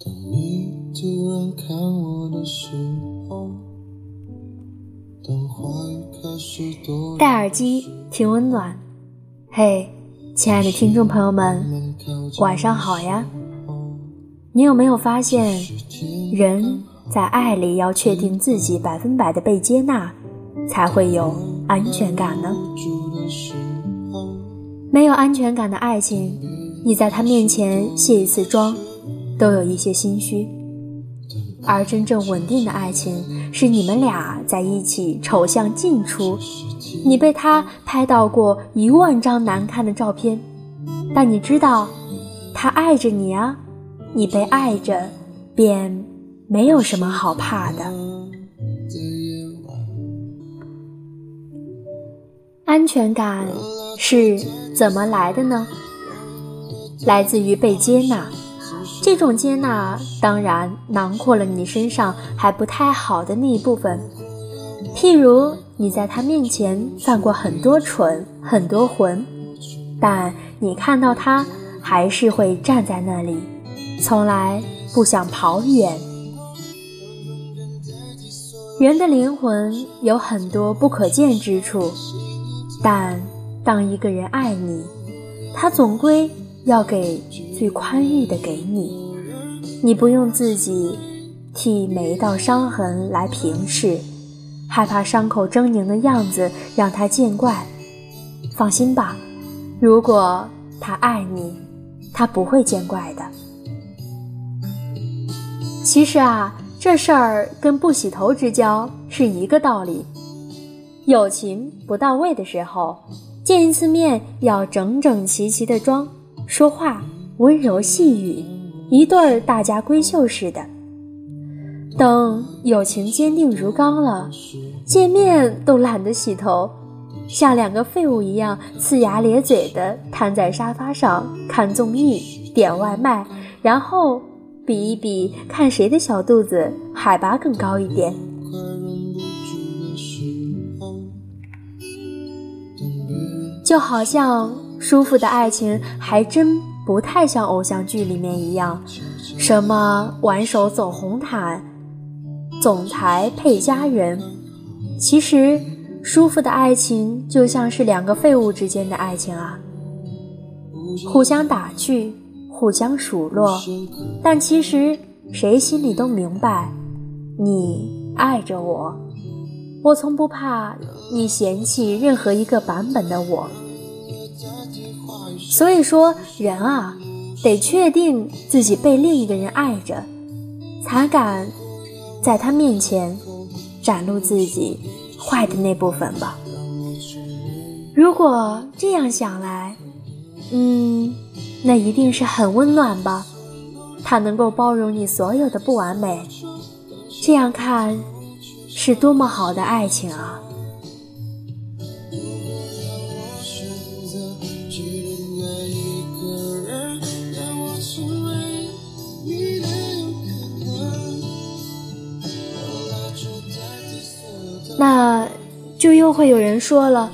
当你突然看我的时候，当话语开始多戴耳机听温暖，嘿，亲爱的听众朋友们，晚上好呀！你有没有发现，人在爱里要确定自己百分百的被接纳，才会有安全感呢？没有安全感的爱情，你在他面前卸一次妆。都有一些心虚，而真正稳定的爱情是你们俩在一起丑相尽出，你被他拍到过一万张难看的照片，但你知道他爱着你啊，你被爱着，便没有什么好怕的。安全感是怎么来的呢？来自于被接纳。这种接纳当然囊括了你身上还不太好的那一部分，譬如你在他面前犯过很多蠢、很多混，但你看到他还是会站在那里，从来不想跑远。人的灵魂有很多不可见之处，但当一个人爱你，他总归。要给最宽裕的给你，你不用自己替每一道伤痕来平视，害怕伤口狰狞的样子让他见怪。放心吧，如果他爱你，他不会见怪的。其实啊，这事儿跟不洗头之交是一个道理。友情不到位的时候，见一次面要整整齐齐的装。说话温柔细语，一对儿大家闺秀似的。等友情坚定如钢了，见面都懒得洗头，像两个废物一样呲牙咧嘴的瘫在沙发上看综艺、点外卖，然后比一比看谁的小肚子海拔更高一点。就好像。舒服的爱情还真不太像偶像剧里面一样，什么挽手走红毯，总裁配佳人。其实，舒服的爱情就像是两个废物之间的爱情啊，互相打趣，互相数落，但其实谁心里都明白，你爱着我，我从不怕你嫌弃任何一个版本的我。所以说，人啊，得确定自己被另一个人爱着，才敢在他面前展露自己坏的那部分吧。如果这样想来，嗯，那一定是很温暖吧。他能够包容你所有的不完美，这样看，是多么好的爱情啊！又会有人说了，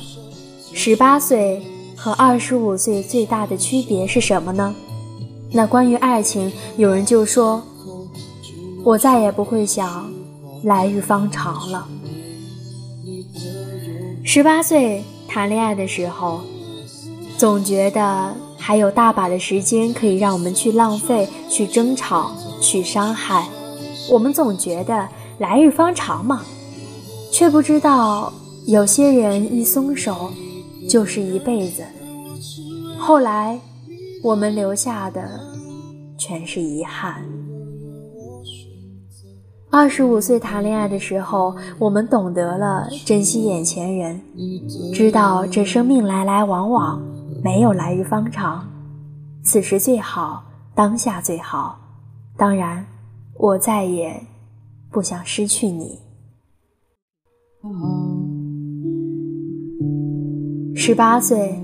十八岁和二十五岁最大的区别是什么呢？那关于爱情，有人就说，我再也不会想来日方长了。十八岁谈恋爱的时候，总觉得还有大把的时间可以让我们去浪费、去争吵、去伤害。我们总觉得来日方长嘛。却不知道，有些人一松手，就是一辈子。后来，我们留下的全是遗憾。二十五岁谈恋爱的时候，我们懂得了珍惜眼前人，知道这生命来来往往，没有来日方长。此时最好，当下最好。当然，我再也不想失去你。十八岁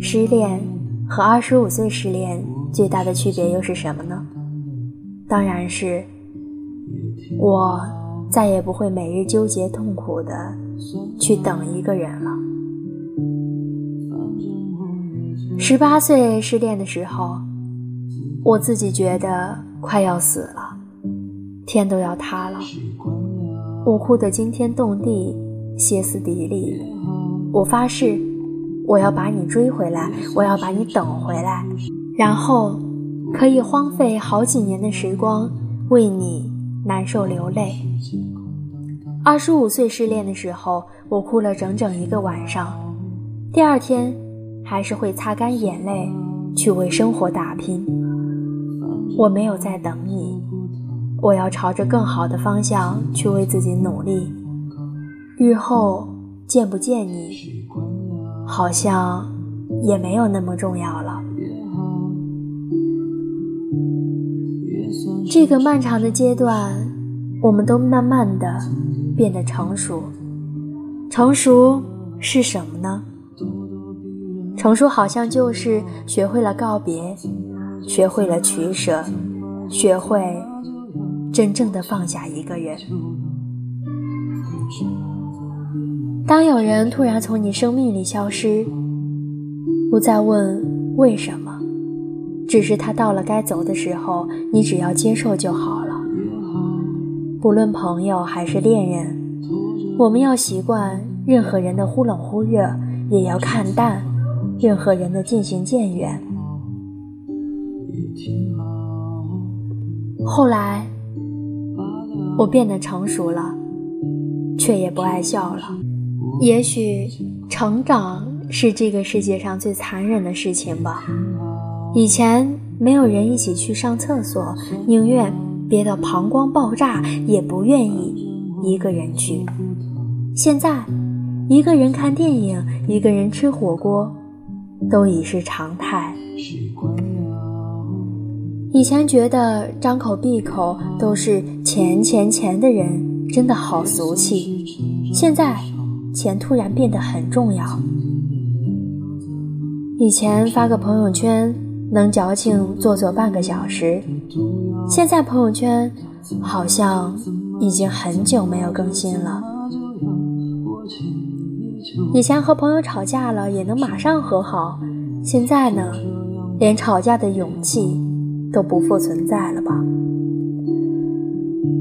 失恋和二十五岁失恋最大的区别又是什么呢？当然是，我再也不会每日纠结痛苦的去等一个人了。十八岁失恋的时候，我自己觉得快要死了，天都要塌了。我哭得惊天动地，歇斯底里。我发誓，我要把你追回来，我要把你等回来，然后可以荒废好几年的时光，为你难受流泪。二十五岁失恋的时候，我哭了整整一个晚上，第二天还是会擦干眼泪去为生活打拼。我没有在等你。我要朝着更好的方向去为自己努力。日后见不见你，好像也没有那么重要了。这个漫长的阶段，我们都慢慢的变得成熟。成熟是什么呢？成熟好像就是学会了告别，学会了取舍，学会。真正的放下一个人。当有人突然从你生命里消失，不再问为什么，只是他到了该走的时候，你只要接受就好了。不论朋友还是恋人，我们要习惯任何人的忽冷忽热，也要看淡任何人的渐行渐远。后来。我变得成熟了，却也不爱笑了。也许成长是这个世界上最残忍的事情吧。以前没有人一起去上厕所，宁愿憋到膀胱爆炸，也不愿意一个人去。现在，一个人看电影，一个人吃火锅，都已是常态。以前觉得张口闭口都是钱钱钱的人真的好俗气，现在钱突然变得很重要。以前发个朋友圈能矫情做做半个小时，现在朋友圈好像已经很久没有更新了。以前和朋友吵架了也能马上和好，现在呢，连吵架的勇气。都不复存在了吧？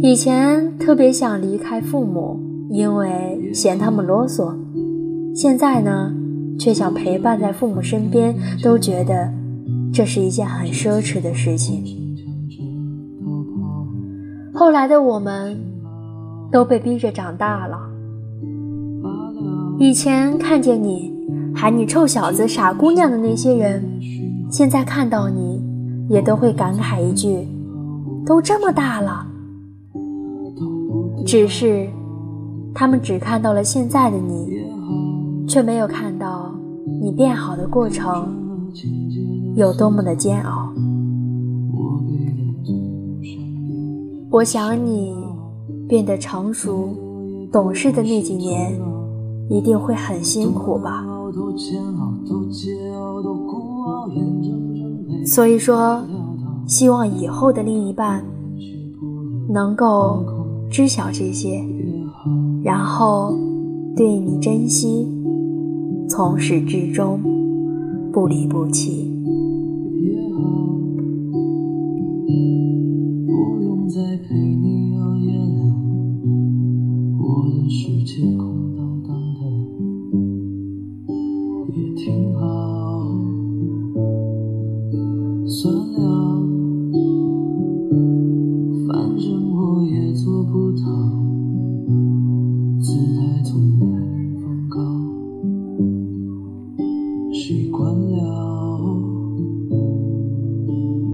以前特别想离开父母，因为嫌他们啰嗦；现在呢，却想陪伴在父母身边，都觉得这是一件很奢侈的事情。后来的我们，都被逼着长大了。以前看见你喊你臭小子、傻姑娘的那些人，现在看到你。也都会感慨一句：“都这么大了。”只是，他们只看到了现在的你，却没有看到你变好的过程有多么的煎熬。我想你变得成熟、懂事的那几年，一定会很辛苦吧。所以说，希望以后的另一半能够知晓这些，然后对你珍惜，从始至终不离不弃。